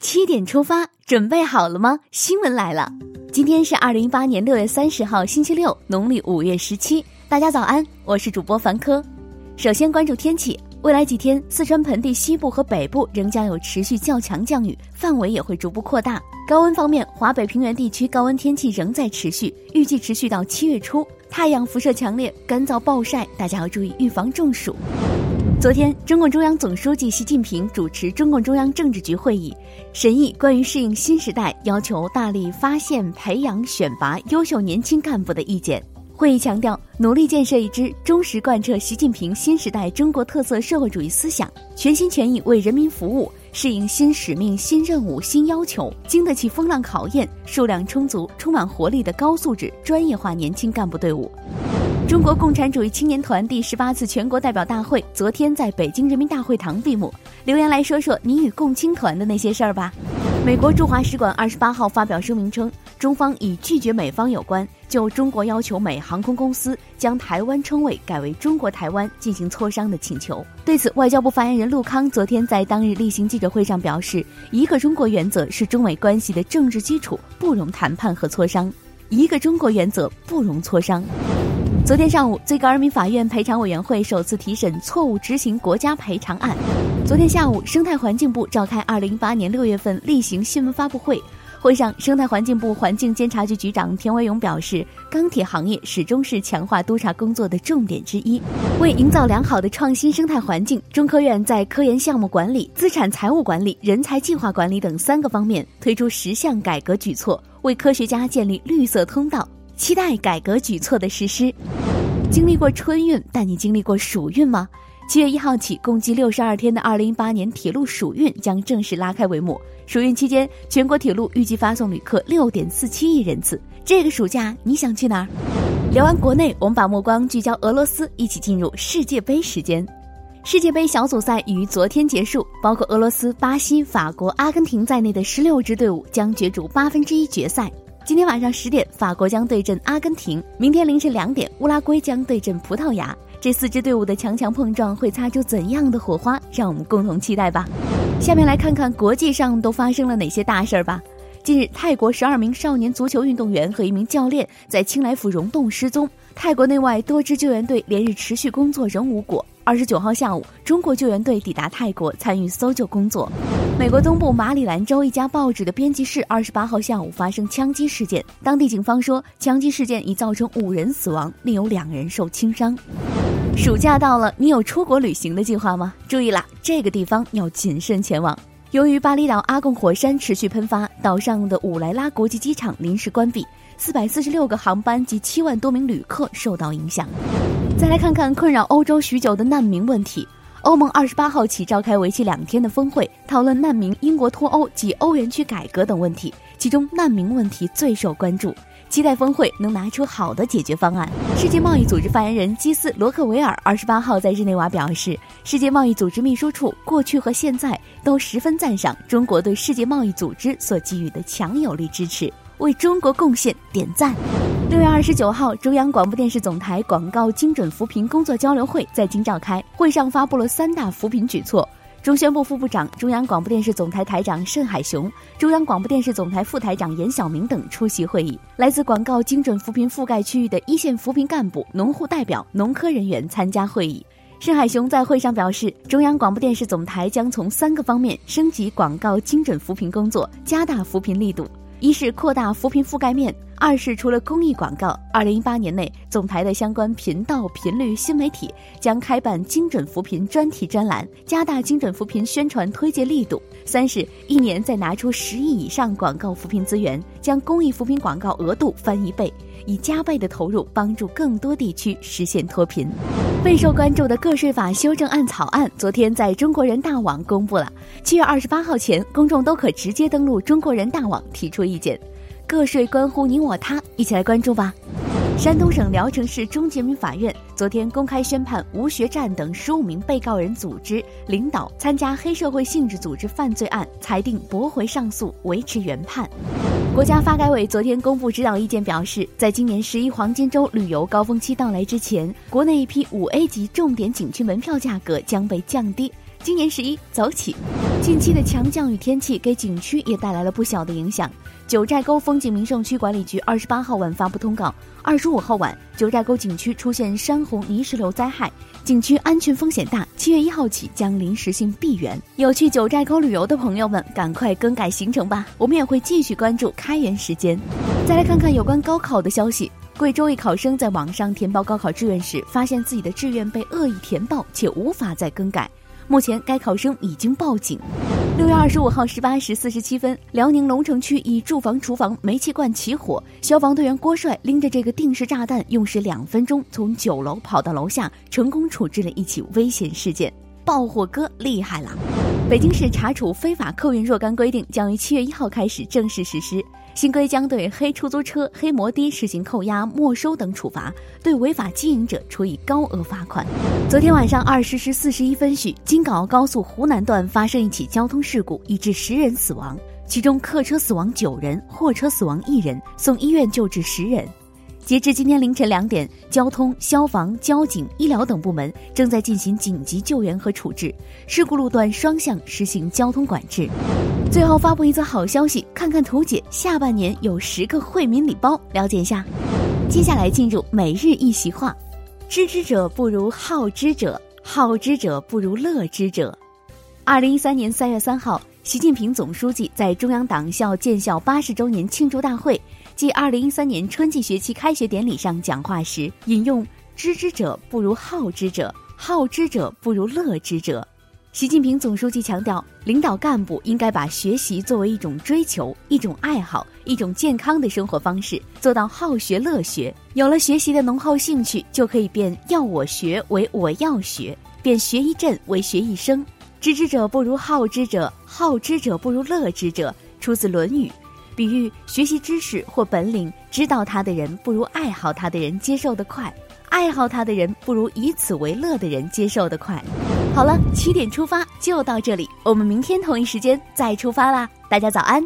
七点出发，准备好了吗？新闻来了，今天是二零一八年六月三十号，星期六，农历五月十七。大家早安，我是主播凡科。首先关注天气，未来几天，四川盆地西部和北部仍将有持续较强降雨，范围也会逐步扩大。高温方面，华北平原地区高温天气仍在持续，预计持续到七月初。太阳辐射强烈，干燥暴晒，大家要注意预防中暑。昨天，中共中央总书记习近平主持中共中央政治局会议，审议关于适应新时代要求大力发现、培养、选拔优秀年轻干部的意见。会议强调，努力建设一支忠实贯彻习近平新时代中国特色社会主义思想、全心全意为人民服务、适应新使命、新任务、新要求、经得起风浪考验、数量充足、充满活力的高素质专业化年轻干部队伍。中国共产主义青年团第十八次全国代表大会昨天在北京人民大会堂闭幕。留言来说说你与共青团的那些事儿吧。美国驻华使馆二十八号发表声明称，中方已拒绝美方有关就中国要求美航空公司将台湾称谓改为中国台湾进行磋商的请求。对此，外交部发言人陆康昨天在当日例行记者会上表示，一个中国原则是中美关系的政治基础，不容谈判和磋商。一个中国原则不容磋商。昨天上午，最高人民法院赔偿委员会首次提审错误执行国家赔偿案。昨天下午，生态环境部召开二零一八年六月份例行新闻发布会。会上，生态环境部环境监察局局长田维勇表示，钢铁行业始终是强化督查工作的重点之一。为营造良好的创新生态环境，中科院在科研项目管理、资产财务管理、人才计划管理等三个方面推出十项改革举措，为科学家建立绿色通道。期待改革举措的实施。经历过春运，但你经历过暑运吗？七月一号起，共计六十二天的二零一八年铁路暑运将正式拉开帷幕。暑运期间，全国铁路预计发送旅客六点四七亿人次。这个暑假你想去哪儿？聊完国内，我们把目光聚焦俄罗斯，一起进入世界杯时间。世界杯小组赛于昨天结束，包括俄罗斯、巴西、法国、阿根廷在内的十六支队伍将角逐八分之一决赛。今天晚上十点，法国将对阵阿根廷；明天凌晨两点，乌拉圭将对阵葡萄牙。这四支队伍的强强碰撞会擦出怎样的火花？让我们共同期待吧。下面来看看国际上都发生了哪些大事儿吧。近日，泰国十二名少年足球运动员和一名教练在清莱府溶洞失踪，泰国内外多支救援队连日持续工作仍无果。二十九号下午，中国救援队抵达泰国参与搜救工作。美国东部马里兰州一家报纸的编辑室二十八号下午发生枪击事件，当地警方说，枪击事件已造成五人死亡，另有两人受轻伤。暑假到了，你有出国旅行的计划吗？注意啦，这个地方要谨慎前往。由于巴厘岛阿贡火山持续喷发，岛上的五莱拉国际机场临时关闭，四百四十六个航班及七万多名旅客受到影响。再来看看困扰欧洲许久的难民问题。欧盟二十八号起召开为期两天的峰会，讨论难民、英国脱欧及欧元区改革等问题。其中，难民问题最受关注，期待峰会能拿出好的解决方案。世界贸易组织发言人基斯罗克维尔二十八号在日内瓦表示，世界贸易组织秘书处过去和现在都十分赞赏中国对世界贸易组织所给予的强有力支持。为中国贡献点赞。六月二十九号，中央广播电视总台广告精准扶贫工作交流会在京召开，会上发布了三大扶贫举措。中宣部副部长、中央广播电视总台台长盛海雄、中央广播电视总台副台长严晓明等出席会议。来自广告精准扶贫覆盖区域的一线扶贫干部、农户代表、农科人员参加会议。盛海雄在会上表示，中央广播电视总台将从三个方面升级广告精准扶贫工作，加大扶贫力度。一是扩大扶贫覆盖面，二是除了公益广告，二零一八年内总台的相关频道、频率、新媒体将开办精准扶贫专题专栏，加大精准扶贫宣传推介力度。三是一年再拿出十亿以上广告扶贫资源，将公益扶贫广告额度翻一倍，以加倍的投入帮助更多地区实现脱贫。备受关注的个税法修正案草案，昨天在中国人大网公布了。七月二十八号前，公众都可直接登录中国人大网提出意见。个税关乎你我他，一起来关注吧。山东省聊城市中级人民法院昨天公开宣判吴学占等十五名被告人组织、领导参加黑社会性质组织犯罪案，裁定驳回上诉，维持原判。国家发改委昨天公布指导意见，表示，在今年十一黄金周旅游高峰期到来之前，国内一批五 A 级重点景区门票价格将被降低。今年十一，走起！近期的强降雨天气给景区也带来了不小的影响。九寨沟风景名胜区管理局二十八号晚发布通告，二十五号晚，九寨沟景区出现山洪泥石流灾害，景区安全风险大，七月一号起将临时性闭园。有去九寨沟旅游的朋友们，赶快更改行程吧！我们也会继续关注开园时间。再来看看有关高考的消息，贵州一考生在网上填报高考志愿时，发现自己的志愿被恶意填报，且无法再更改。目前，该考生已经报警。六月二十五号十八时四十七分，辽宁龙城区一住房厨房煤气罐起火，消防队员郭帅拎着这个定时炸弹，用时两分钟从九楼跑到楼下，成功处置了一起危险事件。爆火哥厉害了！北京市查处非法客运若干规定将于七月一号开始正式实施。新规将对黑出租车、黑摩的实行扣押、没收等处罚，对违法经营者处以高额罚款。昨天晚上二十时四十一分许，京港澳高速湖南段发生一起交通事故，已致十人死亡，其中客车死亡九人，货车死亡一人，送医院救治十人。截至今天凌晨两点，交通、消防、交警、医疗等部门正在进行紧急救援和处置，事故路段双向实行交通管制。最后发布一则好消息，看看图解，下半年有十个惠民礼包，了解一下。接下来进入每日一席话：知之者不如好之者，好之者不如乐之者。二零一三年三月三号，习近平总书记在中央党校建校八十周年庆祝大会。暨二零一三年春季学期开学典礼上讲话时，引用“知之者不如好之者，好之者不如乐之者”。习近平总书记强调，领导干部应该把学习作为一种追求、一种爱好、一种健康的生活方式，做到好学乐学。有了学习的浓厚兴趣，就可以变要我学为我要学，变学一阵为学一生。知之者不如好之者，好之者不如乐之者，出自《论语》。比喻学习知识或本领，知道它的人不如爱好它的人接受的快，爱好它的人不如以此为乐的人接受的快。好了，七点出发就到这里，我们明天同一时间再出发啦！大家早安。